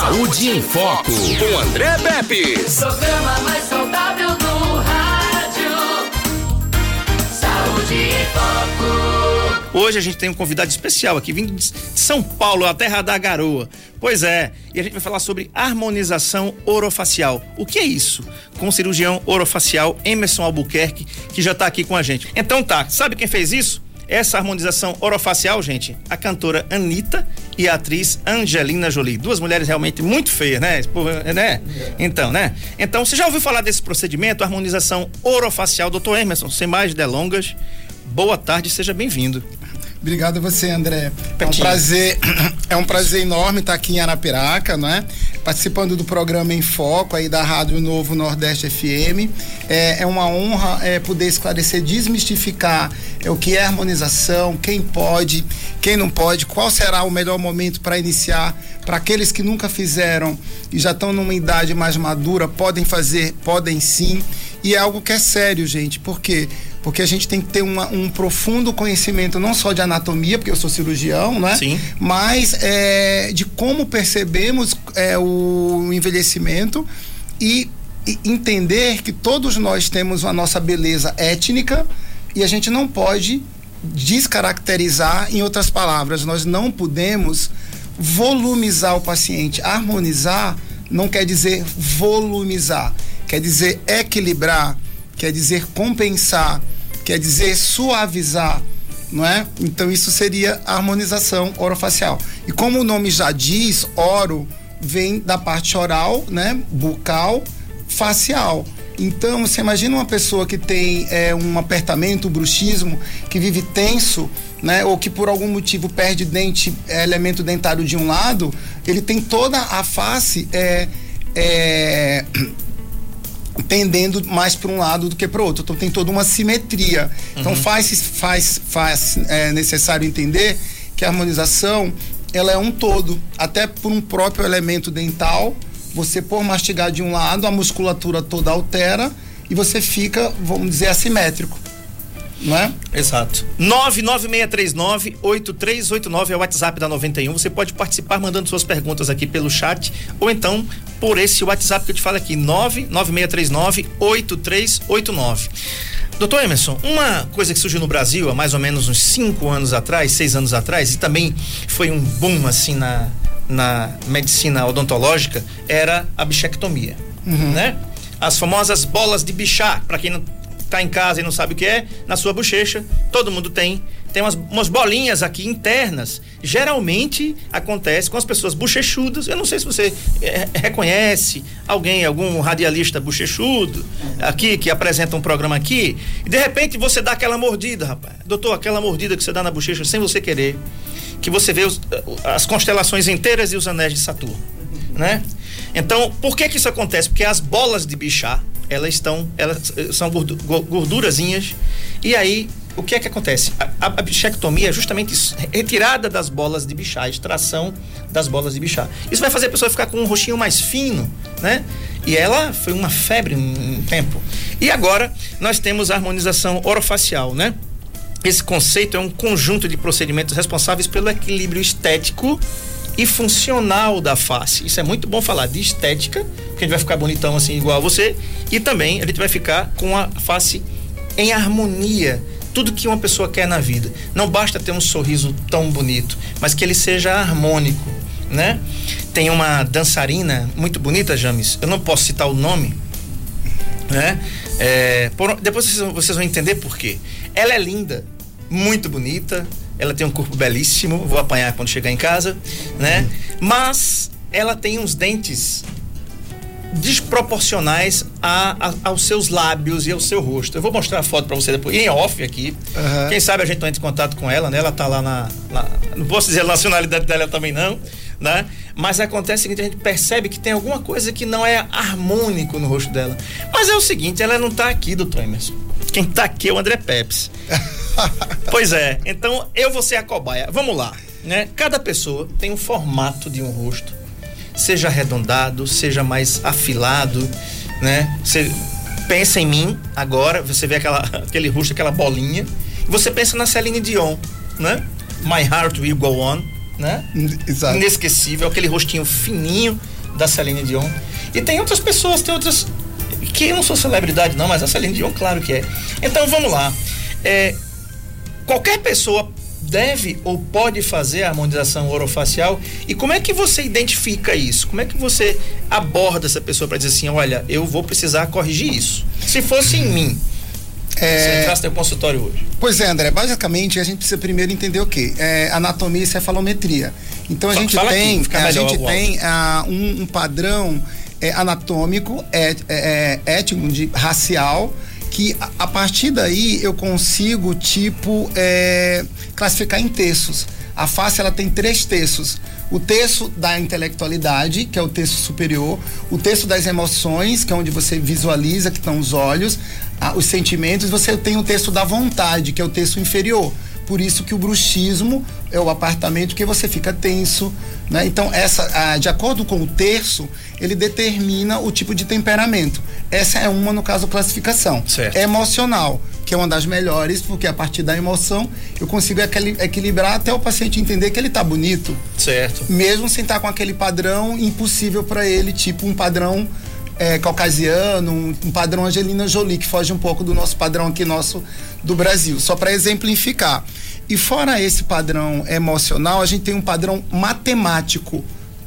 Saúde em Foco, com André Pepe. Programa mais saudável do rádio. Saúde em Foco. Hoje a gente tem um convidado especial aqui, vindo de São Paulo, a terra da garoa. Pois é, e a gente vai falar sobre harmonização orofacial. O que é isso? Com o cirurgião orofacial Emerson Albuquerque, que já tá aqui com a gente. Então tá, sabe quem fez isso? Essa harmonização orofacial, gente, a cantora Anitta e a atriz Angelina Jolie. Duas mulheres realmente muito feias, né? Né? Então, né? Então, você já ouviu falar desse procedimento, harmonização orofacial? Doutor Emerson, sem mais delongas, boa tarde, seja bem-vindo. Obrigado a você, André. É um prazer, é um prazer enorme estar aqui em Arapiraca, não é? Participando do programa Em Foco aí da Rádio Novo Nordeste FM. É, é uma honra é, poder esclarecer, desmistificar é, o que é harmonização, quem pode, quem não pode, qual será o melhor momento para iniciar. Para aqueles que nunca fizeram e já estão numa idade mais madura, podem fazer, podem sim. E é algo que é sério, gente. Por quê? Porque a gente tem que ter uma- um profundo conhecimento não só de anatomia, porque eu sou cirurgião, né? Sim. Mas é, de como percebemos é, o envelhecimento e, e entender que todos nós temos a nossa beleza étnica e a gente não pode descaracterizar, em outras palavras, nós não podemos volumizar o paciente. Harmonizar não quer dizer volumizar, quer dizer equilibrar, quer dizer compensar, quer dizer suavizar, não é? Então isso seria harmonização orofacial. E como o nome já diz, oro vem da parte oral, né? Bucal, facial. Então, você imagina uma pessoa que tem é, um apertamento, um bruxismo, que vive tenso, né? Ou que por algum motivo perde dente, é, elemento dentário de um lado, ele tem toda a face é, é, pendendo mais para um lado do que para o outro. Então tem toda uma simetria. Então faz faz faz é, necessário entender que a harmonização ela é um todo, até por um próprio elemento dental. Você por mastigar de um lado, a musculatura toda altera e você fica, vamos dizer, assimétrico, não é? Exato. 99639-8389 é o WhatsApp da 91. Você pode participar mandando suas perguntas aqui pelo chat ou então por esse WhatsApp que eu te falo aqui, 99639-8389. Doutor Emerson, uma coisa que surgiu no Brasil há mais ou menos uns 5 anos atrás, 6 anos atrás, e também foi um boom assim na, na medicina odontológica, era a bichectomia, né? As famosas bolas de bichar, para quem não tá em casa e não sabe o que é, na sua bochecha, todo mundo tem. Tem umas, umas bolinhas aqui internas. Geralmente acontece com as pessoas bochechudas. Eu não sei se você eh, reconhece alguém, algum radialista bochechudo aqui que apresenta um programa aqui. E de repente você dá aquela mordida, rapaz. Doutor, aquela mordida que você dá na bochecha sem você querer. Que você vê os- as constelações inteiras e os anéis de Saturno, né? Então, por que que isso acontece? Porque as bolas de bichar, elas estão, elas eh, são gordu- go- gordurazinhas. E aí, o que é que acontece? A, a, bichectomia é justamente isso, retirada das bolas de bichar, extração das bolas de bichar. Isso vai fazer a pessoa ficar com um rostinho mais fino, né? E ela foi uma febre um tempo. E agora nós temos a harmonização orofacial, né? Esse conceito é um conjunto de procedimentos responsáveis pelo equilíbrio estético e funcional da face. Isso é muito bom falar de estética, porque a gente vai ficar bonitão assim igual a você, e também a gente vai ficar com a face em harmonia. Tudo que uma pessoa quer na vida. Não basta ter um sorriso tão bonito, mas que ele seja harmônico, né? Tem uma dançarina muito bonita, James. Eu não posso citar o nome, né? É, por- depois vocês, vocês vão entender por quê. Ela é linda, muito bonita, ela tem um corpo belíssimo, vou apanhar quando chegar em casa, né? Mas ela tem uns dentes desproporcionais a, a- aos seus lábios e ao seu rosto. Eu vou mostrar a foto para você depois, em off aqui. Aham. Quem sabe a gente não entra em contato com ela, né? Ela tá lá na, na- Não posso dizer a nacionalidade dela também não, né? Mas acontece o seguinte, a gente percebe que tem alguma coisa que não é harmônico no rosto dela. Mas é o seguinte, ela não tá aqui, doutor Emerson. Quem tá aqui é o André Peps. Pois é, então eu vou ser a cobaia. Vamos lá, né? Cada pessoa tem um formato de um rosto, seja arredondado, seja mais afilado, né? Você pensa em mim agora, você vê aquela, aquele rosto, aquela bolinha, e você pensa na Celine Dion, né? My Heart Will Go On, né? Exato. Inesquecível, aquele rostinho fininho da Celine Dion. E tem outras pessoas, tem outras. Que eu não sou celebridade, não, mas a Celine Dion, claro que é. Então vamos lá. É, qualquer pessoa deve ou pode fazer a harmonização orofacial e como é que você identifica isso? Como é que você aborda essa pessoa para dizer assim, olha, eu vou precisar corrigir isso? Se fosse em mim, É, você entrasse no consultório hoje. Pois é, André, basicamente a gente precisa primeiro entender o quê? É, anatomia e cefalometria. Então a Fa- gente fala aqui, tem, fica a melhor gente tem ah, um, um padrão é, anatômico, é, é, é, étnico, de, racial, que a, a partir daí eu consigo, tipo, é, classificar em terços. A face ela tem três terços. O terço da intelectualidade, que é o terço superior, o terço das emoções, que é onde você visualiza que estão os olhos, ah, os sentimentos, você tem o terço da vontade, que é o terço inferior. Por isso que o bruxismo é o apartamento que você fica tenso, né? Então essa, ah, de acordo com o terço, ele determina o tipo de temperamento. Essa é uma no caso classificação. Certo. Emocional, que é uma das melhores, porque a partir da emoção eu consigo equili- equilibrar até o paciente entender que ele tá bonito, Certo. mesmo sem estar com aquele padrão impossível para ele, tipo um padrão é, caucasiano, um, um padrão Angelina Jolie, que foge um pouco do nosso padrão aqui nosso do Brasil. Só para exemplificar. E fora esse padrão emocional, a gente tem um padrão matemático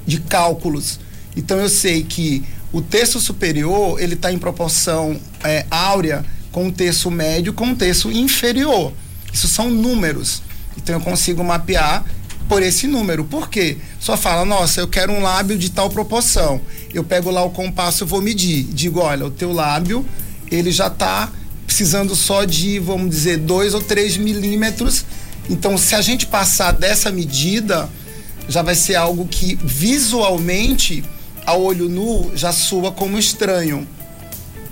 de cálculos. Então eu sei que o terço superior ele está em proporção é, áurea com o terço médio com o terço inferior. Isso são números. Então eu consigo mapear por esse número. Por quê? Só fala, nossa, eu quero um lábio de tal proporção. Eu pego lá o compasso vou medir. Digo, olha, o teu lábio, ele já está precisando só de, vamos dizer, dois ou três milímetros. Então, se a gente passar dessa medida, já vai ser algo que visualmente, a olho nu, já soa como estranho.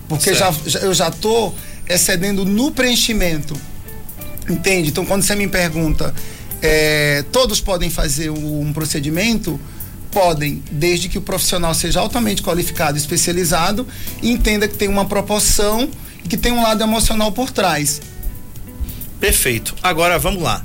Porque já, já- eu já tô excedendo no preenchimento. Entende? Então, quando você me pergunta, é, todos podem fazer um procedimento? Podem, desde que o profissional seja altamente qualificado, especializado e entenda que tem uma proporção e que tem um lado emocional por trás. Perfeito. Agora vamos lá.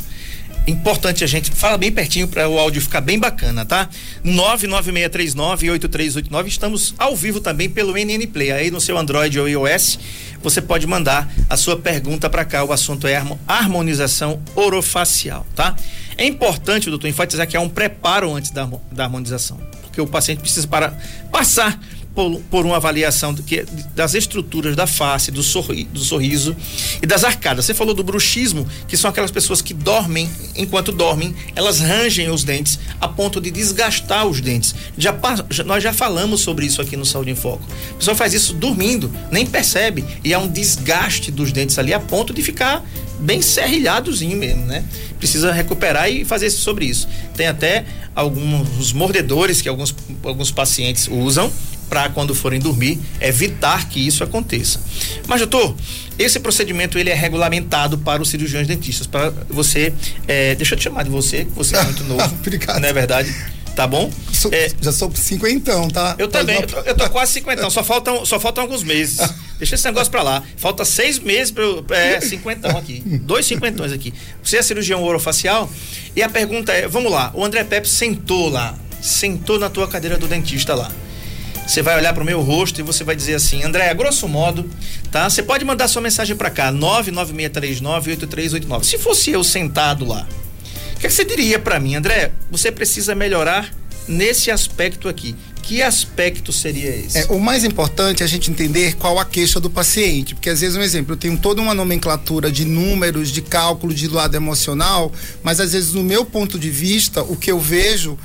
Importante a gente fala bem pertinho para o áudio ficar bem bacana, tá? 996398389. Estamos ao vivo também pelo NN Play. Aí no seu Android ou iOS, você pode mandar a sua pergunta para cá. O assunto é harmo- harmonização orofacial, tá? É importante, doutor, enfatizar que há um preparo antes da, da harmonização, porque o paciente precisa para passar por, por uma avaliação do que, das estruturas da face, do, sorri, do sorriso e das arcadas. Você falou do bruxismo, que são aquelas pessoas que dormem, enquanto dormem, elas rangem os dentes a ponto de desgastar os dentes. Já, já- nós já falamos sobre isso aqui no Saúde em Foco. A pessoa faz isso dormindo, nem percebe, e há um desgaste dos dentes ali a ponto de ficar bem serrilhadozinho mesmo, né? Precisa recuperar e fazer sobre isso. Tem até alguns mordedores que alguns, alguns pacientes usam para quando forem dormir evitar que isso aconteça. Mas doutor, esse procedimento ele é regulamentado para os cirurgiões dentistas. Para você, é, deixa eu te chamar de você, que você é muito novo. Obrigado. Não é verdade? Tá bom? Sou- É, já sou cinquentão, tá? eu também, eu tô, eu tô quase 50, só faltam, só faltam alguns meses. Deixa esse negócio pra lá. Falta seis meses pra eu. É, cinquentão aqui. Dois cinquentões aqui. Você é cirurgião orofacial? E a pergunta é: vamos lá, o André Pepe sentou lá, sentou na tua cadeira do dentista lá. Você vai olhar pro meu rosto e você vai dizer assim, André, grosso modo, tá? Você pode mandar sua mensagem pra cá, 996398389. Se fosse eu sentado lá, o que, é que você diria pra mim, André? Você precisa melhorar nesse aspecto aqui. Que aspecto seria esse? É, o mais importante é a gente entender qual a queixa do paciente, porque às vezes, um exemplo, eu tenho toda uma nomenclatura de números, de cálculo de lado emocional, mas às vezes, no meu ponto de vista, o que eu vejo,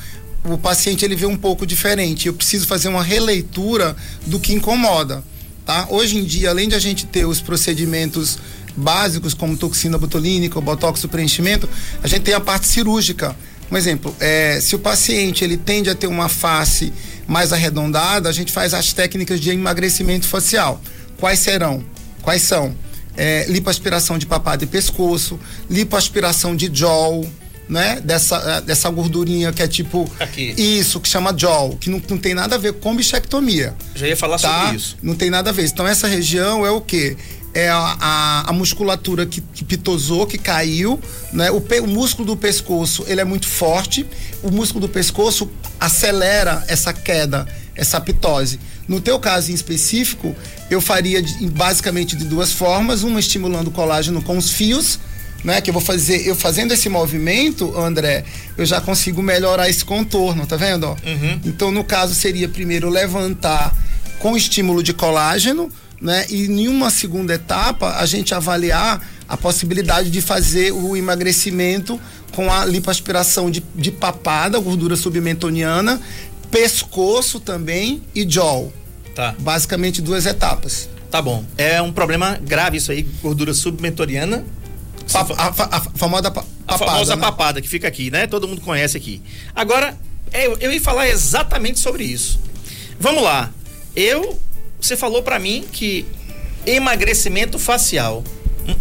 o paciente ele vê um pouco diferente. Eu preciso fazer uma releitura do que incomoda, tá? Hoje em dia, além de a gente ter os procedimentos básicos como toxina botulínica, botox, o preenchimento, a gente tem a parte cirúrgica. Um exemplo, é, se o paciente ele tende a ter uma face mais arredondada, a gente faz as técnicas de emagrecimento facial. Quais serão? Quais são? É, lipoaspiração de papada e pescoço, lipoaspiração de jaw, né? Dessa, eh, dessa gordurinha que é tipo. Aqui. Isso, que chama jaw, que não, não tem nada a ver com bichectomia Já ia falar tá? sobre isso. Não tem nada a ver. Então essa região é o quê? é a, a, a musculatura que, que, pitosou, que caiu, né? O, pe, o, músculo do pescoço, ele é muito forte, o músculo do pescoço acelera essa queda, essa pitose. No teu caso em específico, eu faria de, basicamente de duas formas, uma estimulando o colágeno com os fios, né, que eu vou fazer, eu fazendo esse movimento, André, eu já consigo melhorar esse contorno, tá vendo? Uhum. Então, no caso, seria primeiro levantar com estímulo de colágeno, né? E em uma segunda etapa, a gente avaliar a possibilidade de fazer o emagrecimento com a lipoaspiração de, de papada, gordura submentoniana, pescoço também e jaw. Tá. Basicamente duas etapas. Tá bom. É um problema grave isso aí, gordura submentoriana. A, a, a, famosa papada. A famosa né? papada que fica aqui, né? Todo mundo conhece aqui. Agora, eu, eu ia falar exatamente sobre isso. Vamos lá. Eu você falou para mim que emagrecimento facial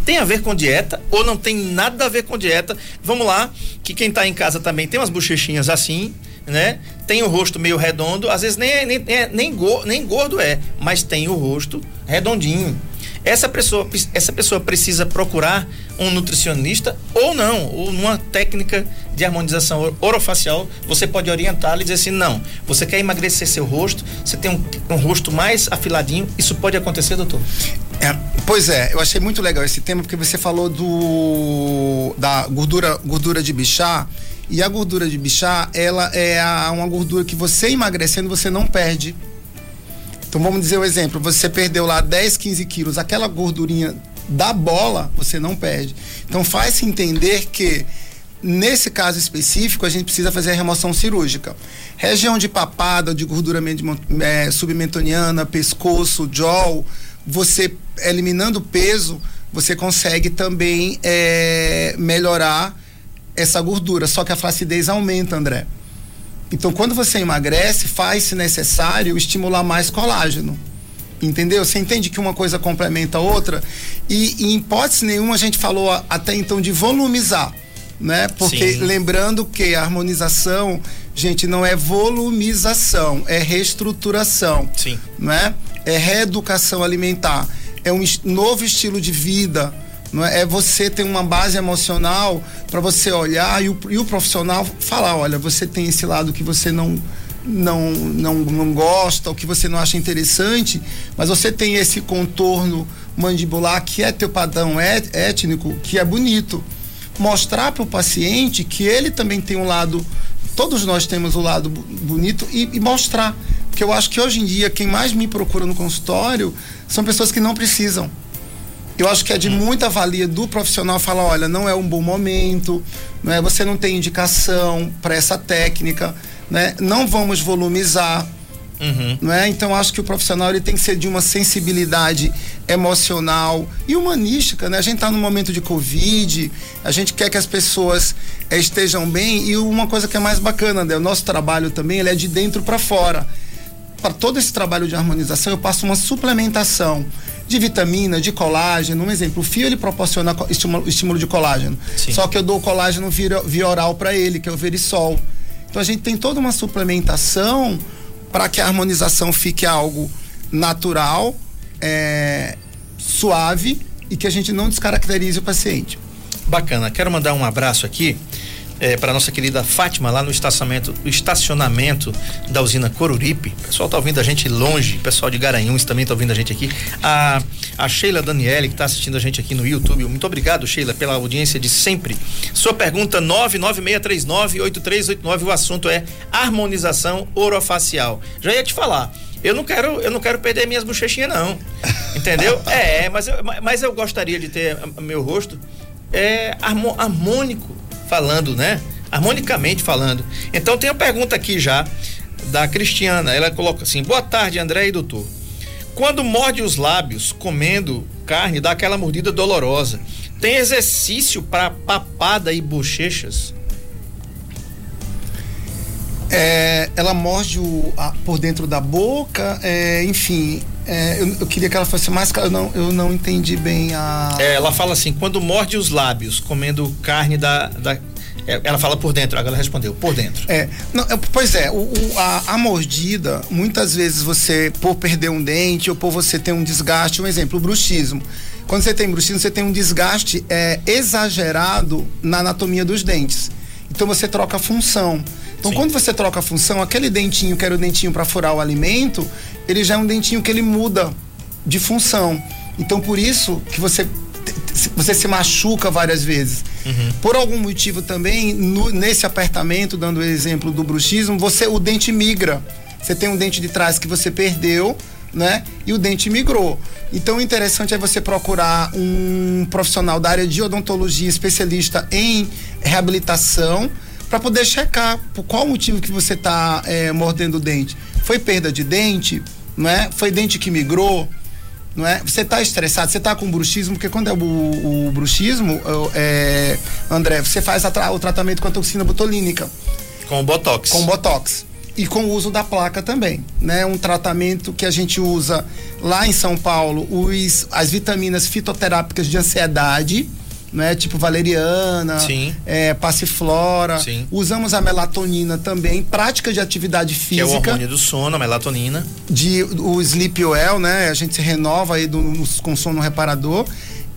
tem a ver com dieta ou não tem nada a ver com dieta. Vamos lá, que quem tá em casa também tem umas bochechinhas assim, né? Tem o rosto meio redondo, às vezes nem, é, nem, é, nem, nem gordo é, mas tem o rosto redondinho. Essa pessoa, essa pessoa precisa procurar um nutricionista ou não, ou numa técnica de harmonização orofacial, você pode orientá-lo e dizer assim: não, você quer emagrecer seu rosto, você tem um, um rosto mais afiladinho, isso pode acontecer, doutor? É, pois é, eu achei muito legal esse tema porque você falou do da gordura, gordura de bichá. E a gordura de bichá, ela é a, uma gordura que você emagrecendo, você não perde então vamos dizer o exemplo: você perdeu lá 10, 15 quilos, aquela gordurinha da bola você não perde. Então faz-se entender que nesse caso específico a gente precisa fazer a remoção cirúrgica. Região de papada, de gordura é, submentoniana, pescoço, jaw, você eliminando peso, você consegue também é, melhorar essa gordura. Só que a flacidez aumenta, André. Então, quando você emagrece, faz-se necessário estimular mais colágeno. Entendeu? Você entende que uma coisa complementa a outra? E, e em hipótese nenhuma, a gente falou até então de volumizar. Né? Porque Sim. lembrando que a harmonização, gente, não é volumização, é reestruturação. Sim. Né? É reeducação alimentar. É um novo estilo de vida não é? é você ter uma base emocional para você olhar e o, e o profissional falar, olha, você tem esse lado que você não não, não, não gosta, ou que você não acha interessante, mas você tem esse contorno mandibular que é teu padrão é, étnico, que é bonito. Mostrar para o paciente que ele também tem um lado, todos nós temos o um lado bonito e, e mostrar. Porque eu acho que hoje em dia quem mais me procura no consultório são pessoas que não precisam. Eu acho que é de muita valia do profissional falar, olha, não é um bom momento, não é? Você não tem indicação para essa técnica, né? Não vamos volumizar. Uhum. Não é? Então acho que o profissional ele tem que ser de uma sensibilidade emocional e humanística, né? A gente está no momento de Covid, a gente quer que as pessoas é, estejam bem e uma coisa que é mais bacana, né? o nosso trabalho também ele é de dentro para fora. Para todo esse trabalho de harmonização eu passo uma suplementação de vitamina, de colágeno. Um exemplo, o fio ele proporciona estímulo, estímulo de colágeno. Sim. Só que eu dou o colágeno via, via oral para ele, que é o verisol. Então a gente tem toda uma suplementação para que a harmonização fique algo natural, é, suave e que a gente não descaracterize o paciente. Bacana. Quero mandar um abraço aqui é, para nossa querida Fátima lá no estacionamento, estacionamento da usina Coruripe. O pessoal tá ouvindo a gente longe, o pessoal de Garanhuns também tá ouvindo a gente aqui. A, a Sheila Daniele que está assistindo a gente aqui no YouTube. Muito obrigado, Sheila, pela audiência de sempre. Sua pergunta 996398389. O assunto é harmonização orofacial. Já ia te falar. Eu não quero, eu não quero perder minhas bochechinhas não. Entendeu? é, mas eu, mas eu gostaria de ter meu rosto é harmônico falando, né? Harmonicamente falando. Então tem uma pergunta aqui já da Cristiana. Ela coloca assim: Boa tarde, André e doutor. Quando morde os lábios comendo carne, dá aquela mordida dolorosa. Tem exercício para papada e bochechas? É, ela morde o, a, por dentro da boca, é, enfim. É, eu, eu, queria que ela fosse mais clara, eu não, eu não entendi bem a. É, ela fala assim: quando morde os lábios, comendo carne da. da é, ela fala por dentro, agora ela respondeu, por dentro. É, não, é, pois é, o, o, a, a, mordida, muitas vezes você, por perder um dente ou por você ter um desgaste, um exemplo, o bruxismo Quando você tem bruxismo, você tem um desgaste é, exagerado na anatomia dos dentes. Então você troca a função. Então, Sim. quando você troca a função, aquele dentinho que era o dentinho para furar o alimento, ele já é um dentinho que ele muda de função. Então, por isso que você você se machuca várias vezes. Por algum motivo também, no- nesse apertamento, dando o exemplo do bruxismo, você o dente migra. Você tem um dente de trás que você perdeu, né? E o dente migrou. Então, o interessante é você procurar um profissional da área de odontologia, especialista em reabilitação, para poder checar por qual motivo que você está mordendo o dente. Foi perda de dente, não é? Foi dente que migrou, não é? Você está estressado, você está com bruxismo, porque quando é o, o bruxismo, é, André, você faz a o tratamento com a toxina botulínica Com o Botox. com botox e com o uso da placa também, né? Um tratamento que a gente usa lá em São Paulo, os, as vitaminas fitoterápicas de ansiedade, né? Tipo valeriana, Sim. é, passiflora. Sim. Usamos a melatonina também, prática de atividade que é o física, hormônio do sono, a melatonina. de o sleep well, né? A gente se renova aí do, com sono reparador.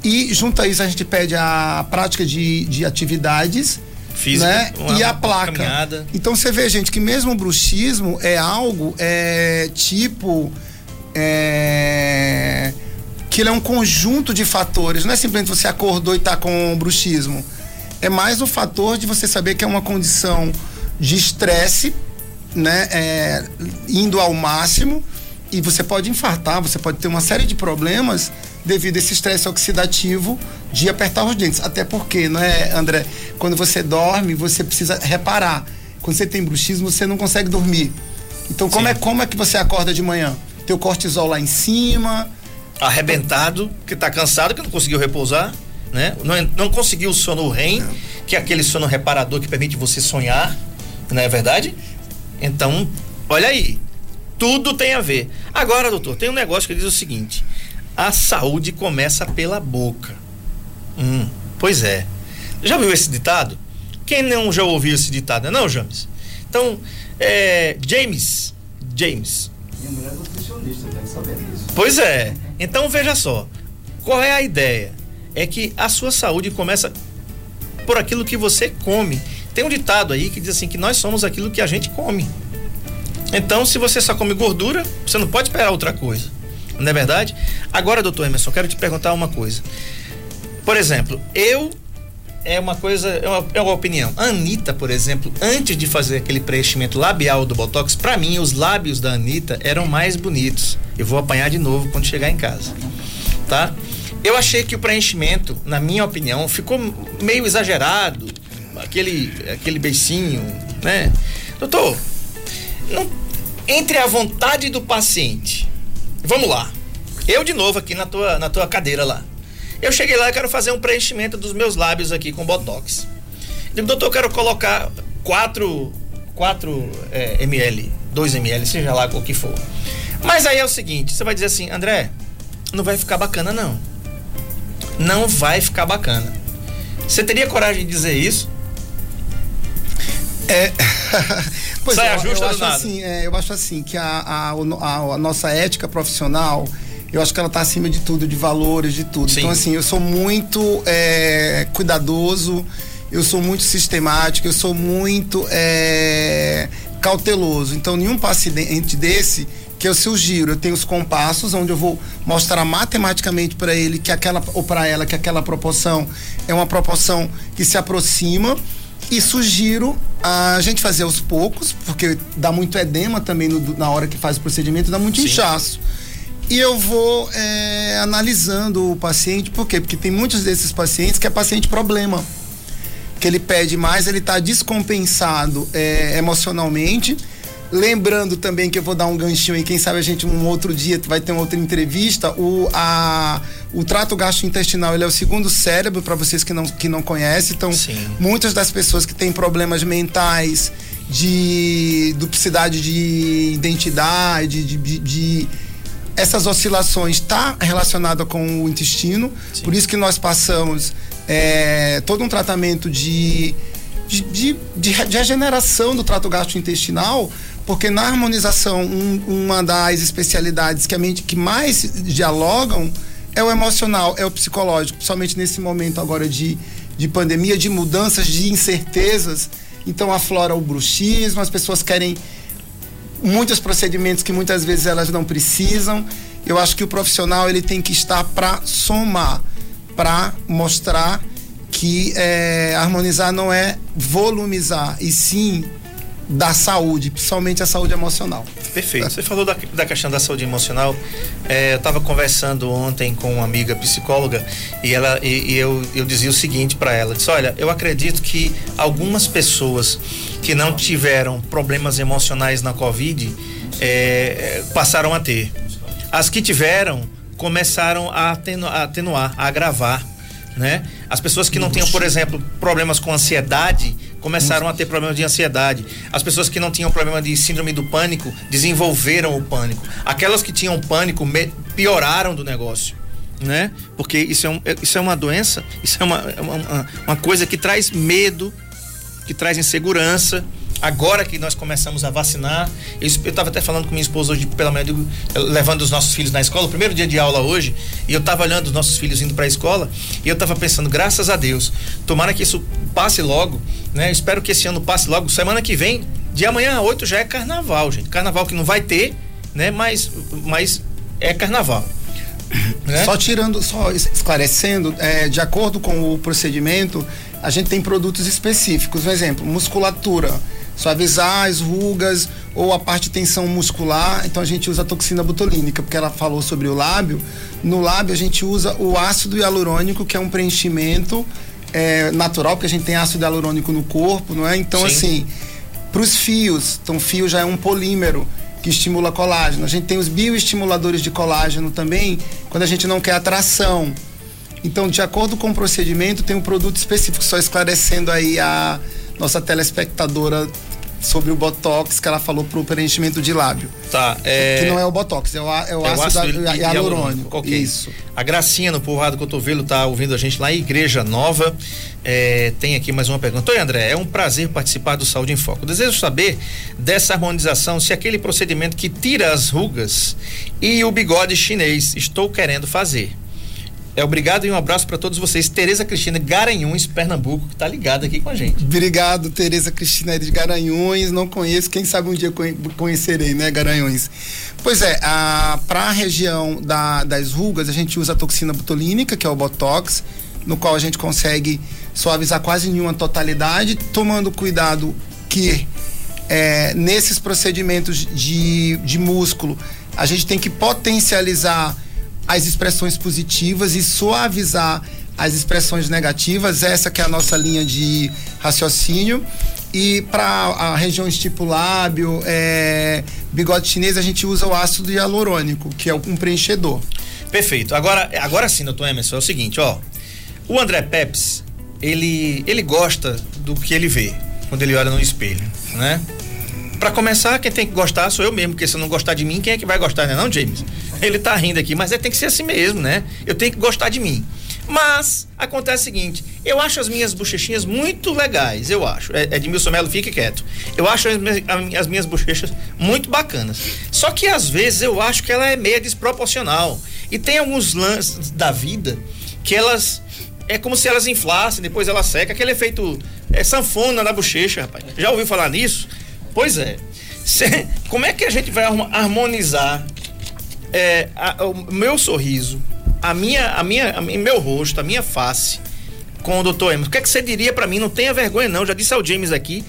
E junto a isso a gente pede a prática de, de atividades Física, né? uma- e a placa. caminhada. Então você vê, gente, que mesmo o bruxismo é algo é, tipo. É, que ele é um conjunto de fatores. Não é simplesmente você acordou e está com bruxismo. É mais o fator de você saber que é uma condição de estresse, né? é, indo ao máximo. E você pode infartar, você pode ter uma série de problemas devido a esse estresse oxidativo de apertar os dentes. Até porque, não é, André? Quando você dorme, você precisa reparar. Quando você tem bruxismo, você não consegue dormir. Então, como Sim. é, como é que você acorda de manhã? Teu cortisol lá em cima, arrebentado, que tá cansado, que não conseguiu repousar, né? Não, não conseguiu o sono REM, que é aquele sono reparador que permite você sonhar, não é verdade? Então, olha aí, tudo tem a ver. Agora, doutor, tem um negócio que diz o seguinte: a saúde começa pela boca. Hum, pois é. Já viu esse ditado? Quem não já ouviu esse ditado, não, James? Então, é, James, James, É saber disso. Pois é. Então veja só. Qual é a ideia? É que a sua saúde começa por aquilo que você come. Tem um ditado aí que diz assim que nós somos aquilo que a gente come. Então, se você só come gordura, você não pode esperar outra coisa. Não é verdade? Agora, doutor Emerson, quero te perguntar uma coisa. Por exemplo, eu é uma coisa, é uma, é uma opinião. A Anitta, por exemplo, antes de fazer aquele preenchimento labial do Botox, pra mim os lábios da Anitta eram mais bonitos. Eu vou apanhar de novo quando chegar em casa. Tá? Eu achei que o preenchimento, na minha opinião, ficou meio exagerado. Aquele, aquele beicinho, né? Doutor, não- entre a vontade do paciente. Vamos lá. Eu de novo aqui na tua, na tua cadeira lá. Eu cheguei lá e quero fazer um preenchimento dos meus lábios aqui com botox. Digo, doutor, eu quero colocar 4 4 é, ml, 2 ml, seja lá o que for. Mas aí é o seguinte, você vai dizer assim, André, não vai ficar bacana não. Não vai ficar bacana. Você teria coragem de dizer isso? É. pois Saia é, eu, eu acho nada. assim, é, eu acho assim que a, a, a- a nossa ética profissional, eu acho que ela está acima de tudo, de valores, de tudo. Sim. Então, assim, eu sou muito é, cuidadoso, eu sou muito sistemático, eu sou muito é, cauteloso. Então, nenhum paciente desse que eu sugiro, eu tenho os compassos onde eu vou mostrar matematicamente para ele que aquela ou para ela que aquela proporção é uma proporção que se aproxima e sugiro a gente fazer aos poucos, porque dá muito edema também no- na hora que faz o procedimento, dá muito Sim. inchaço. E eu vou é, analisando o paciente, por quê? Porque tem muitos desses pacientes que é paciente problema. Que ele pede mais, ele está descompensado é, emocionalmente. Lembrando também que eu vou dar um ganchinho aí, quem sabe a gente um outro dia vai ter uma outra entrevista. O, a, o trato gastrointestinal ele é o segundo cérebro, para vocês que não, que não conhecem. Então, Sim. muitas das pessoas que têm problemas mentais, de duplicidade de identidade, de, de- de- essas oscilações está relacionada com o intestino. Sim. Por isso que nós passamos é, todo um tratamento de, de, de, de re- de regeneração do trato gastrointestinal, porque na harmonização, um- uma das especialidades que, a mente, que mais dialogam É o emocional, é o psicológico, principalmente nesse momento agora de, de pandemia, de mudanças, de incertezas. Então aflora o bruxismo, as pessoas querem muitos procedimentos que muitas vezes elas não precisam. Eu acho que o profissional ele tem que estar para somar, para mostrar que é, harmonizar não é volumizar, e sim da saúde, principalmente a saúde emocional. Perfeito. Você falou da, da questão da saúde emocional. É, eu estava conversando ontem com uma amiga psicóloga e ela e, e eu, eu dizia o seguinte para ela: disse, olha, eu acredito que algumas pessoas que não tiveram problemas emocionais na Covid é, passaram a ter. As que tiveram começaram a atenuar, a agravar né? As pessoas que não tinham, por exemplo, problemas com ansiedade, começaram a ter problemas de ansiedade. As pessoas que não tinham problema de síndrome do pânico, desenvolveram o pânico. Aquelas que tinham pânico, pioraram do negócio. Né? Porque isso é, um, isso é uma doença, isso é uma, uma, uma coisa que traz medo, que traz insegurança agora que nós começamos a vacinar. Eu estava até falando com minha esposa hoje pela manhã, digo, levando os nossos filhos na escola, o primeiro dia de aula hoje, e eu estava olhando os nossos filhos indo para a escola, e eu estava pensando, graças a Deus, tomara que isso passe logo, né? Eu espero que esse ano passe logo. Semana que vem, de amanhã a 8 já é carnaval, gente. Carnaval que não vai ter, né? Mas, mas é carnaval. Né? Só tirando, só esclarecendo, é, de acordo com o procedimento, a gente tem produtos específicos. Um exemplo, musculatura suavizar as rugas ou a parte de tensão muscular. Então a gente usa a toxina botulínica, porque ela falou sobre o lábio. No lábio a gente usa o ácido hialurônico, que é um preenchimento é, natural, porque a gente tem ácido hialurônico no corpo, não é? Então, Sim. assim, para os fios, então fio já é um polímero que estimula colágeno. A gente tem os bioestimuladores de colágeno também, quando a gente não quer atração. Então, de acordo com o procedimento, tem um produto específico, só esclarecendo aí a, nossa telespectadora sobre o Botox que ela falou pro preenchimento de lábio. Tá. É... Que não é o Botox, é o, é o, é ácido, ácido hialurônico. Okay. Isso. A Gracinha no Povoado Cotovelo tá ouvindo a gente lá em Igreja Nova. É, tem aqui mais uma pergunta. Oi, André, é um prazer participar do Saúde em Foco. Desejo saber dessa harmonização, se aquele procedimento que tira as rugas e o bigode chinês estou querendo fazer. É obrigado e um abraço para todos vocês. Tereza Cristina Garanhuns, Pernambuco, que tá ligada aqui com a gente. Obrigado, Tereza Cristina de Garanhuns. Não conheço, quem sabe um dia conhecerei, né, Garanhuns. Pois é, para a região da, das rugas, a gente usa a toxina botulínica, que é o Botox, no qual a gente consegue suavizar quase nenhuma totalidade, tomando cuidado que é, nesses procedimentos de, de músculo, a gente tem que potencializar as expressões positivas e suavizar as expressões negativas. Essa que é a nossa linha de raciocínio. E para a região estipulábio, é, bigode chinês, a gente usa o ácido hialurônico, que é um preenchedor. Perfeito. Agora, agora sim, doutor Emerson, é o seguinte, ó. O André Peps, ele, ele gosta do que ele vê quando ele olha no espelho, né? Para começar, quem tem que gostar sou eu mesmo, porque se eu não gostar de mim, quem é que vai gostar, né, não, James? Ele tá rindo aqui, mas é, tem que ser assim mesmo, né? Eu tenho que gostar de mim. Mas acontece o seguinte, eu acho as minhas bochechinhas muito legais, eu acho. É, Edmilson Melo, fique quieto. Eu acho as minhas, as minhas bochechas muito bacanas. Só que às vezes eu acho que ela é meio desproporcional. E tem alguns lances da vida que elas é como se elas inflassem, depois ela seca, aquele efeito é sanfona na bochecha, rapaz. Já ouviu falar nisso? Pois é. Cê, como é que a gente vai harmonizar é, a, o meu sorriso, a minha, a minha, a meu rosto, a minha face com o doutor Emerson. O que é que você diria para mim? Não tenha vergonha, não. Já disse ao James aqui,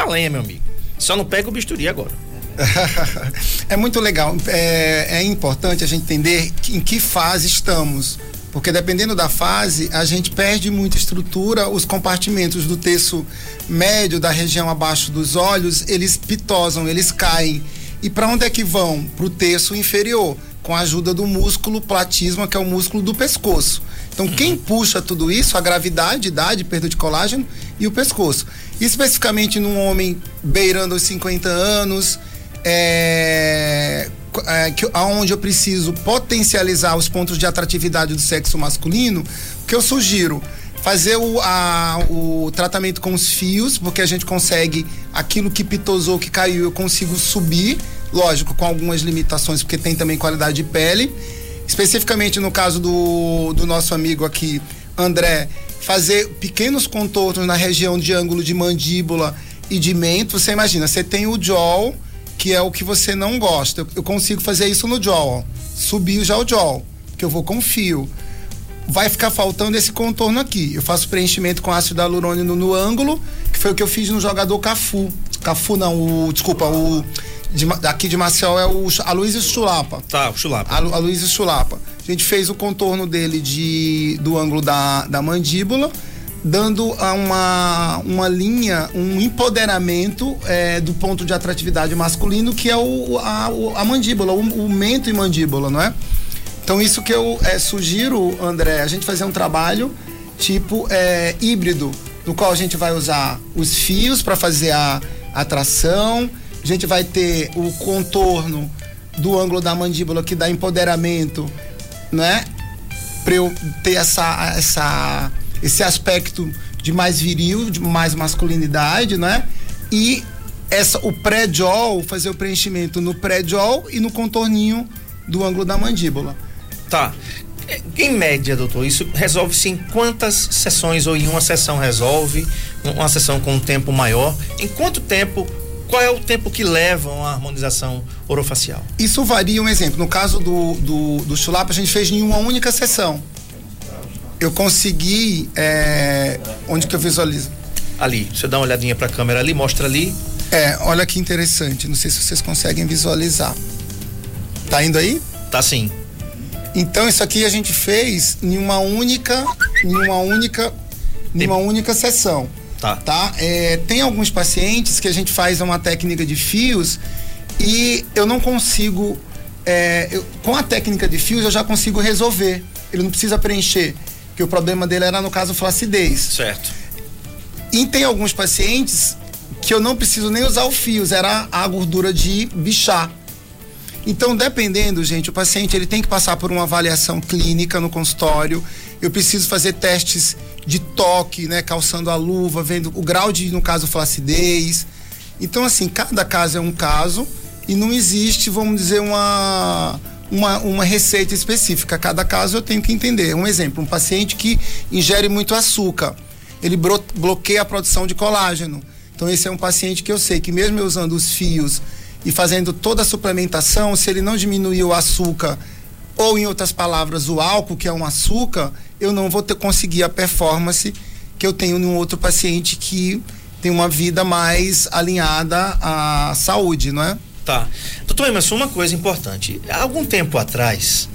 a lenha, meu amigo. Só não pega o bisturi agora. é muito legal. É, é importante a gente entender em que fase estamos. Porque dependendo da fase, a gente perde muita estrutura, os compartimentos do terço médio, da região abaixo dos olhos, eles pitosam, eles caem. E para onde é que vão? Para o terço inferior, com a ajuda do músculo platisma, que é o músculo do pescoço. Então, quem uhum. puxa tudo isso? A gravidade, idade, perda de colágeno e o pescoço. Especificamente num homem beirando os 50 anos, é, é, que, onde eu preciso potencializar os pontos de atratividade do sexo masculino, que eu sugiro? fazer o, a, o tratamento com os fios, porque a gente consegue aquilo que pitosou, que caiu, eu consigo subir, lógico, com algumas limitações, porque tem também qualidade de pele. especificamente no caso do, do nosso amigo aqui, André, fazer pequenos contornos na região de ângulo de mandíbula e de mento. Você imagina, você tem o jaw, que é o que você não gosta. Eu, eu consigo fazer isso no jaw, ó. subir já o jaw, que eu vou com fio. Vai ficar faltando esse contorno aqui. Eu faço preenchimento com ácido hialurônico no, ângulo, que foi o que eu fiz no jogador Cafu. Cafu não, o desculpa, o de, aqui de Marcel é o Aloysio Chulapa. Tá, o Chulapa. A, Aloysio Chulapa. A gente fez o contorno dele de, do ângulo da, da mandíbula, dando uma, uma linha, um empoderamento é, do ponto de atratividade masculino, que é o, a, a mandíbula, o, o mento e mandíbula, não é? Então, isso que eu é, sugiro, André, a gente fazer um trabalho tipo é, híbrido, no qual a gente vai usar os fios para fazer a atração, a gente vai ter o contorno do ângulo da mandíbula que dá empoderamento, né? Para eu ter essa, essa, esse aspecto de mais viril, de mais masculinidade, né? E essa, o pré-jaw, fazer o preenchimento no pré-jaw e no contorninho do ângulo da mandíbula. Tá. Em média, doutor, isso resolve-se em quantas sessões ou em uma sessão resolve? Uma sessão com um tempo maior? Em quanto tempo qual é o tempo que leva uma harmonização orofacial? Isso varia um exemplo. No caso do, do, do Chulapa, a gente fez em uma única sessão. Eu consegui. É, onde que eu visualizo? Ali. Você dá uma olhadinha para a câmera ali, mostra ali. É, olha que interessante. Não sei se vocês conseguem visualizar. Tá indo aí? Tá sim. Então isso aqui a gente fez em uma única, em uma única, em uma única sessão. Tá. tá? É, tem alguns pacientes que a gente faz uma técnica de fios e eu não consigo. É, eu, com a técnica de fios eu já consigo resolver. Ele não precisa preencher. Que o problema dele era, no caso, flacidez. Certo. E tem alguns pacientes que eu não preciso nem usar o fios, era a gordura de bichar. Então, dependendo, gente, o paciente ele tem que passar por uma avaliação clínica no consultório. Eu preciso fazer testes de toque, né, calçando a luva, vendo o grau de, no caso, flacidez. Então, assim, cada caso é um caso e não existe, vamos dizer, uma, uma, uma receita específica. Cada caso eu tenho que entender. Um exemplo, um paciente que ingere muito açúcar, ele bloqueia a produção de colágeno. Então, esse é um paciente que eu sei que mesmo eu usando os fios e fazendo toda a suplementação, se ele não diminuir o açúcar, ou em outras palavras, o álcool, que é um açúcar, eu não vou ter, conseguir a performance que eu tenho num outro paciente que tem uma vida mais alinhada à saúde, não é? Tá. Doutor Emerson, uma coisa importante. Há algum tempo atrás,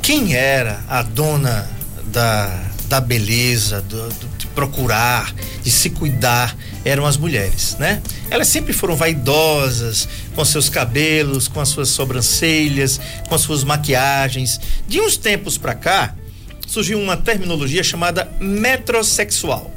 quem era a dona da, da beleza, do, do, de procurar, de se cuidar, eram as mulheres, né? Elas sempre foram vaidosas, com seus cabelos, com as suas sobrancelhas, com as suas maquiagens. De uns tempos para cá, surgiu uma terminologia chamada metrosexual,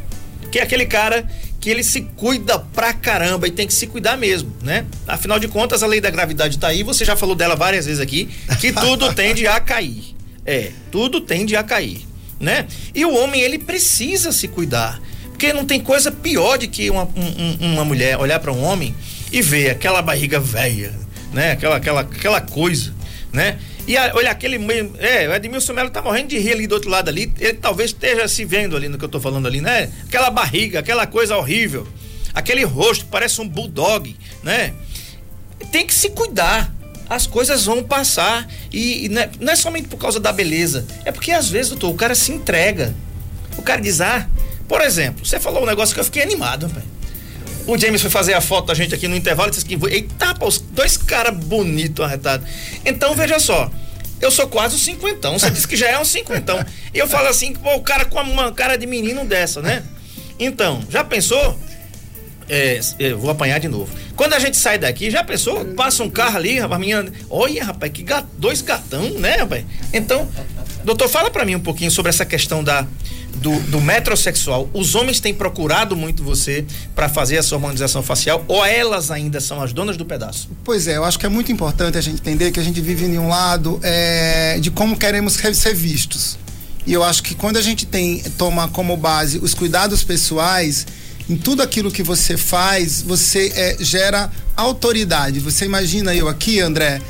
que é aquele cara que ele se cuida pra caramba e tem que se cuidar mesmo, né? Afinal de contas, a lei da gravidade tá aí, você já falou dela várias vezes aqui, que tudo tende a cair. É, tudo tende a cair, né? E o homem, ele precisa se cuidar. Porque não tem coisa pior de que uma, um, uma mulher olhar para um homem e ver aquela barriga velha, né? Aquela, aquela, aquela coisa, né? E a, olha, aquele. É, o Edmilson Melo tá morrendo de rir ali do outro lado ali. Ele talvez esteja se vendo ali no que eu tô falando ali, né? Aquela barriga, aquela coisa horrível. Aquele rosto, parece um bulldog, né? Tem que se cuidar. As coisas vão passar. E, e não, é, não é somente por causa da beleza. É porque às vezes, doutor, o cara se entrega. O cara diz, ah, por exemplo, você falou um negócio que eu fiquei animado, rapaz. O James foi fazer a foto da gente aqui no intervalo e disse que, eita, pá, os dois caras bonitos arretados. Então, veja só, eu sou quase um cinquentão. Você disse que já é um cinquentão. E eu falo assim, pô, o cara com uma cara de menino dessa, né? Então, já pensou? É, eu vou apanhar de novo. Quando a gente sai daqui, já pensou? Passa um carro ali, rapaz, minha. Olha, rapaz, que gato, dois gatão, né, rapaz? Então, doutor, fala para mim um pouquinho sobre essa questão da do, do metrosexual, os homens têm procurado muito você para fazer essa harmonização facial ou elas ainda são as donas do pedaço? Pois é, eu acho que é muito importante a gente entender que a gente vive em um lado é, de como queremos ser vistos. E eu acho que quando a gente tem toma como base os cuidados pessoais, em tudo aquilo que você faz, você é, gera autoridade. Você imagina eu aqui, André,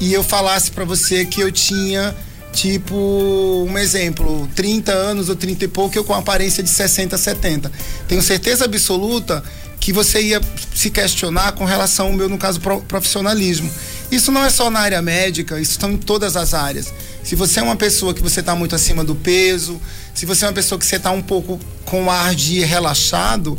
e eu falasse para você que eu tinha Tipo, um exemplo, 30 anos ou 30 e pouco, eu com aparência de 60, 70. Tenho certeza absoluta que você ia se questionar com relação ao meu, no caso, pro, profissionalismo. Isso não é só na área médica, isso está em todas as áreas. Se você é uma pessoa que você está muito acima do peso, se você é uma pessoa que você está um pouco com ar de relaxado,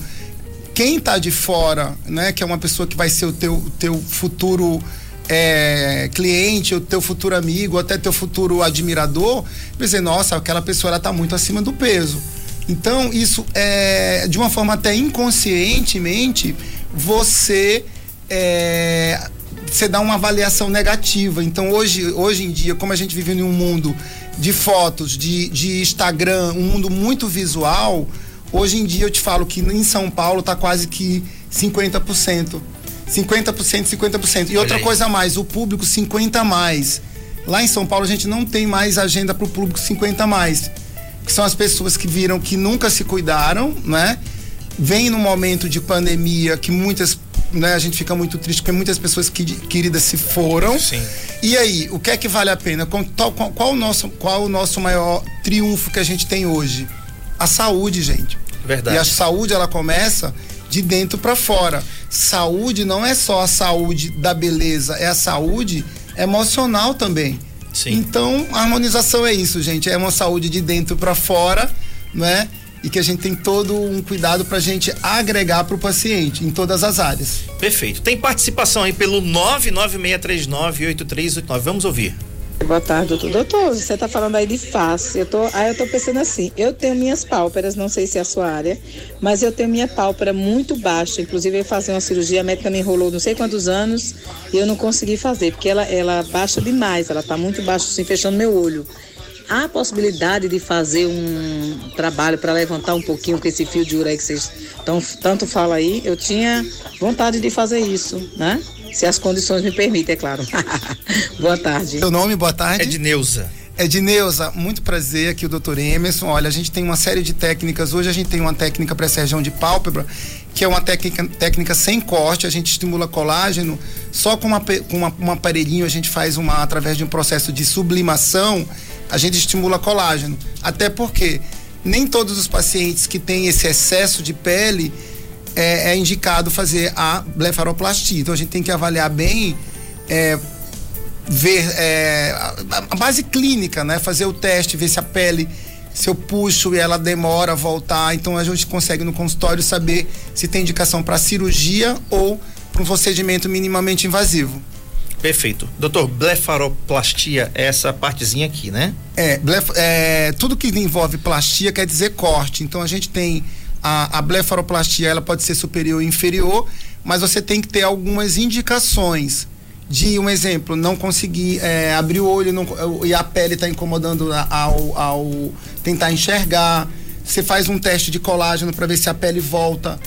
quem está de fora, né, que é uma pessoa que vai ser o teu, teu futuro é, cliente, o teu futuro amigo, até teu futuro admirador, dizer, nossa, aquela pessoa ela está muito acima do peso. Então, isso é, de uma forma até inconscientemente, você é, você dá uma avaliação negativa. Então, hoje, hoje em dia, como a gente vive em um mundo de fotos, de, de Instagram, um mundo muito visual, hoje em dia eu te falo que em São Paulo está quase que 50%. 50%, 50%. E outra coisa a mais, o público 50 a mais. Lá em São Paulo a gente não tem mais agenda para o público 50 a mais. Que são as pessoas que viram que nunca se cuidaram, né? Vem no momento de pandemia que muitas, né, a gente fica muito triste porque muitas pessoas que, queridas se foram. Sim. E aí, o que é que vale a pena? Qual, qual, qual, o nosso, qual o nosso maior triunfo que a gente tem hoje? A saúde, gente. Verdade. E a saúde ela começa de dentro para fora. Saúde não é só a saúde da beleza, é a saúde emocional também. Sim. Então, a harmonização é isso, gente. É uma saúde de dentro para fora, não é? E que a gente tem todo um cuidado para a gente agregar para o paciente em todas as áreas. Perfeito. Tem participação aí pelo 996398389. Vamos ouvir. Boa tarde, doutor. Doutor, você está falando aí de face. Eu tô, aí eu tô pensando assim, eu tenho minhas pálpebras, não sei se é a sua área, mas eu tenho minha pálpebra muito baixa. Inclusive, eu fazer uma cirurgia, a médica me enrolou não sei quantos anos e eu não consegui fazer, porque ela, ela baixa demais, ela está muito baixa, assim, fechando meu olho. Há a possibilidade de fazer um trabalho para levantar um pouquinho com esse fio de ouro aí que vocês tão, tanto falam aí? Eu tinha vontade de fazer isso, né? Se as condições me permitem, é claro. boa tarde. Seu nome, boa tarde. É de Neuza. Edneuza, muito prazer aqui o doutor Emerson. Olha, a gente tem uma série de técnicas. Hoje a gente tem uma técnica para essa região de pálpebra, que é uma técnica, técnica sem corte. A gente estimula colágeno. Só com, uma, com uma, um aparelhinho a gente faz uma, através de um processo de sublimação, a gente estimula colágeno. Até porque nem todos os pacientes que têm esse excesso de pele é, é, indicado fazer a blefaroplastia. Então a gente tem que avaliar bem, é, ver é, a, a, base clínica, né? Fazer o teste, ver se a pele, se eu puxo e ela demora a voltar. Então a gente consegue no consultório saber se tem indicação para cirurgia ou para um procedimento minimamente invasivo. Perfeito. Doutor, blefaroplastia é essa partezinha aqui, né? É, blef, é, tudo que envolve plastia quer dizer corte. Então a gente tem a, a blefaroplastia ela pode ser superior ou inferior, mas você tem que ter algumas indicações de um exemplo, não conseguir é, abrir o olho não, e a pele está incomodando ao, ao tentar enxergar. Você faz um teste de colágeno para ver se a pele volta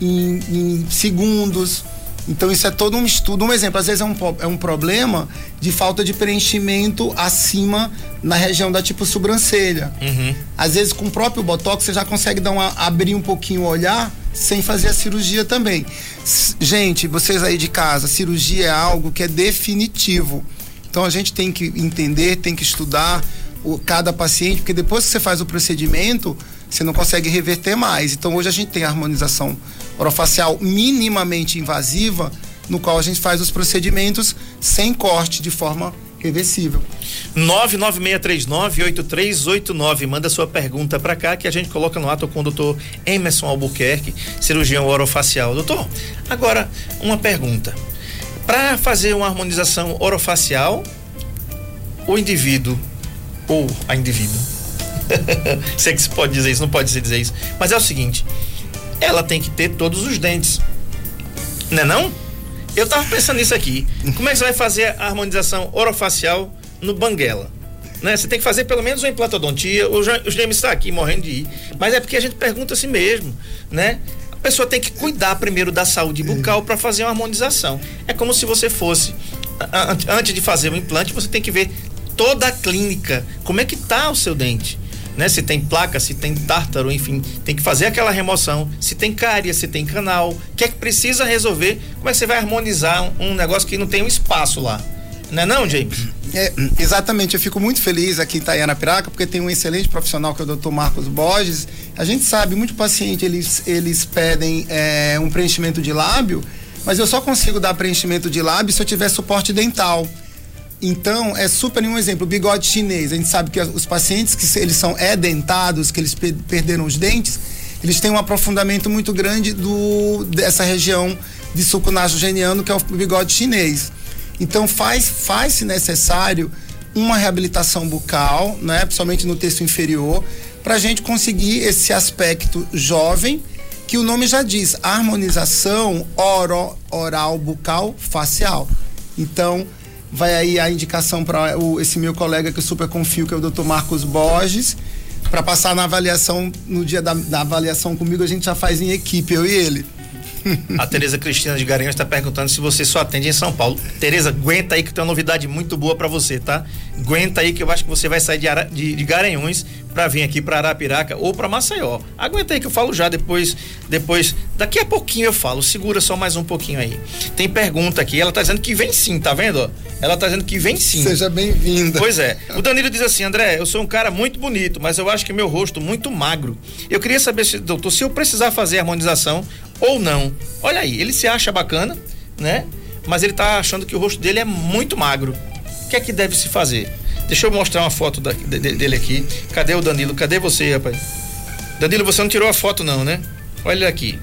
em, em segundos. Então isso é todo um estudo. Um exemplo, às vezes é um, é um problema de falta de preenchimento acima na região da tipo sobrancelha. Uhum. Às vezes com o próprio botox você já consegue dar uma, abrir um pouquinho o olhar sem fazer a cirurgia também. S gente, vocês aí de casa, cirurgia é algo que é definitivo. Então a gente tem que entender, tem que estudar o, cada paciente, porque depois que você faz o procedimento, você não consegue reverter mais. Então hoje a gente tem a harmonização orofacial minimamente invasiva, no qual a gente faz os procedimentos sem corte, de forma reversível. 996398389. Manda sua pergunta para cá que a gente coloca no ato com o doutor Emerson Albuquerque, cirurgião orofacial. Doutor, agora uma pergunta. Para fazer uma harmonização orofacial, o indivíduo ou a indivídua, sei que se pode dizer isso, não pode se dizer isso, mas é o seguinte: ela tem que ter todos os dentes, não é não? Eu tava pensando nisso aqui. Como é que você vai fazer a harmonização orofacial no banguela? Né? Você tem que fazer pelo menos uma implantodontia. O, James está aqui morrendo de ir. Mas é porque a gente pergunta assim mesmo, né? A pessoa tem que cuidar primeiro da saúde bucal para fazer uma harmonização. É como se você fosse antes de fazer o implante, você tem que ver toda a clínica, como é que tá o seu dente né? Se tem placa, se tem tártaro, enfim, tem que fazer aquela remoção. Se tem cárie, se tem canal, o que é que precisa resolver? Como é que você vai harmonizar um, negócio que não tem um espaço lá? Não é não, James? É, exatamente, eu fico muito feliz aqui em Itaiana Piraca, porque tem um excelente profissional que é o Dr. Marcos Borges. A gente sabe, muito paciente, eles, eles pedem é, um preenchimento de lábio, mas eu só consigo dar preenchimento de lábio se eu tiver suporte dental. Então, é super um exemplo, o bigode chinês. A gente sabe que os pacientes que eles são edentados, que eles perderam os dentes, eles têm um aprofundamento muito grande do, dessa região de suco nasogeniano, que é o bigode chinês. Então faz faz-se necessário uma reabilitação bucal, né, principalmente no terço inferior, para a gente conseguir esse aspecto jovem que o nome já diz, harmonização oro, oral bucal facial. Então vai aí a indicação para esse meu colega que eu super confio, que é o Dr. Marcos Borges, para passar na avaliação, no dia da, da avaliação comigo, a gente já faz em equipe, eu e ele. A Tereza Cristina de Garanhuns está perguntando se você só atende em São Paulo. Tereza, aguenta aí que tem uma novidade muito boa para você, tá? Aguenta aí que eu acho que você vai sair de, Ara, de, de Garanhuns para vir aqui para Arapiraca ou para Maceió. Aguenta aí que eu falo já depois, depois, daqui a pouquinho eu falo. Segura só mais um pouquinho aí. Tem pergunta aqui, ela tá dizendo que vem sim, tá vendo? Ela tá dizendo que vem sim. Seja bem-vinda. Pois é. O Danilo diz assim, André, eu sou um cara muito bonito, mas eu acho que meu rosto muito magro. Eu queria saber se, doutor, se eu precisar fazer harmonização ou não. Olha aí, ele se acha bacana, né? Mas ele tá achando que o rosto dele é muito magro. Que é que deve se fazer? Deixa eu mostrar uma foto da, de, dele aqui. Cadê o Danilo? Cadê você, rapaz? Danilo, você não tirou a foto não, né? Olha aqui.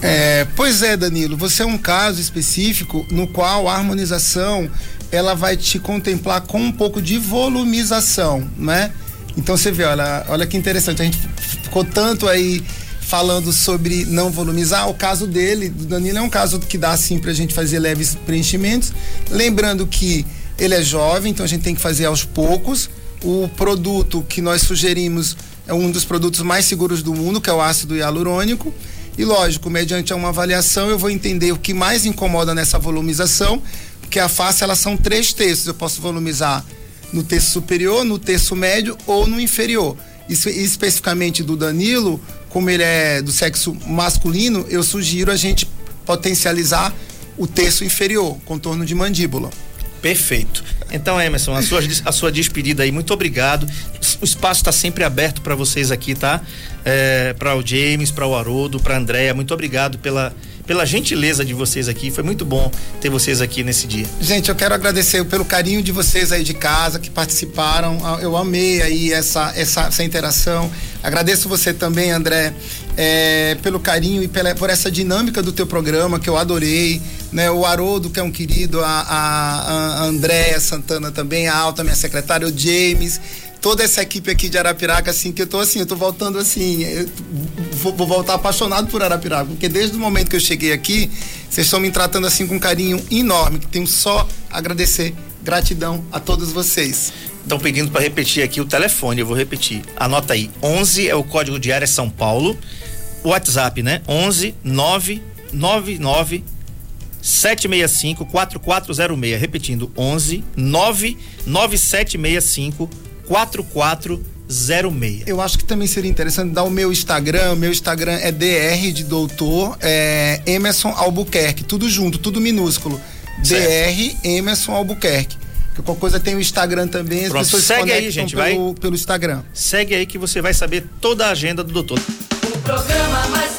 É, pois é, Danilo, você é um caso específico no qual a harmonização ela vai te contemplar com um pouco de volumização, né? Então você vê, olha, olha que interessante, a gente ficou tanto aí falando sobre não volumizar. O caso dele, do Danilo, é um caso que dá sim pra gente fazer leves preenchimentos. Lembrando que ele é jovem, então a gente tem que fazer aos poucos. O produto que nós sugerimos é um dos produtos mais seguros do mundo, que é o ácido hialurônico. E lógico, mediante uma avaliação, eu vou entender o que mais incomoda nessa volumização, porque a face elas são três terços. Eu posso volumizar no terço superior, no terço médio ou no inferior. Isso, especificamente do Danilo, como ele é do sexo masculino, eu sugiro a gente potencializar o terço inferior, contorno de mandíbula. Perfeito. Então, Emerson, a sua, a sua despedida aí, muito obrigado. O espaço está sempre aberto para vocês aqui, tá? É, para o James, para o Haroldo, para a Andréia, muito obrigado pela, pela gentileza de vocês aqui. Foi muito bom ter vocês aqui nesse dia. Gente, eu quero agradecer pelo carinho de vocês aí de casa que participaram. Eu amei aí essa, essa, essa interação. Agradeço você também, André, é, pelo carinho e pela, por essa dinâmica do teu programa que eu adorei, né? O Haroldo, que é um querido, a, a, a Andréa Santana também, a Alta, minha secretária, o James, toda essa equipe aqui de Arapiraca, assim, que eu tô assim, eu tô voltando assim, vou, vou, voltar apaixonado por Arapiraca, porque desde o momento que eu cheguei aqui, vocês estão me tratando assim com um carinho enorme, que tenho só agradecer, gratidão a todos vocês. Estão pedindo para repetir aqui o telefone, eu vou repetir. Anota aí, 11 é o código de área São Paulo. WhatsApp, né? 11 999 765 4406. Repetindo, 11 99765 4406. Eu acho que também seria interessante dar o meu Instagram. O meu Instagram é DR de doutor é Emerson Albuquerque. Tudo junto, tudo minúsculo. Certo. DR Emerson Albuquerque. Porque qualquer coisa tem o Instagram também, as Pronto, pessoas segue aí, gente, pelo, vai. pelo Instagram. Segue aí que você vai saber toda a agenda do doutor. O programa mais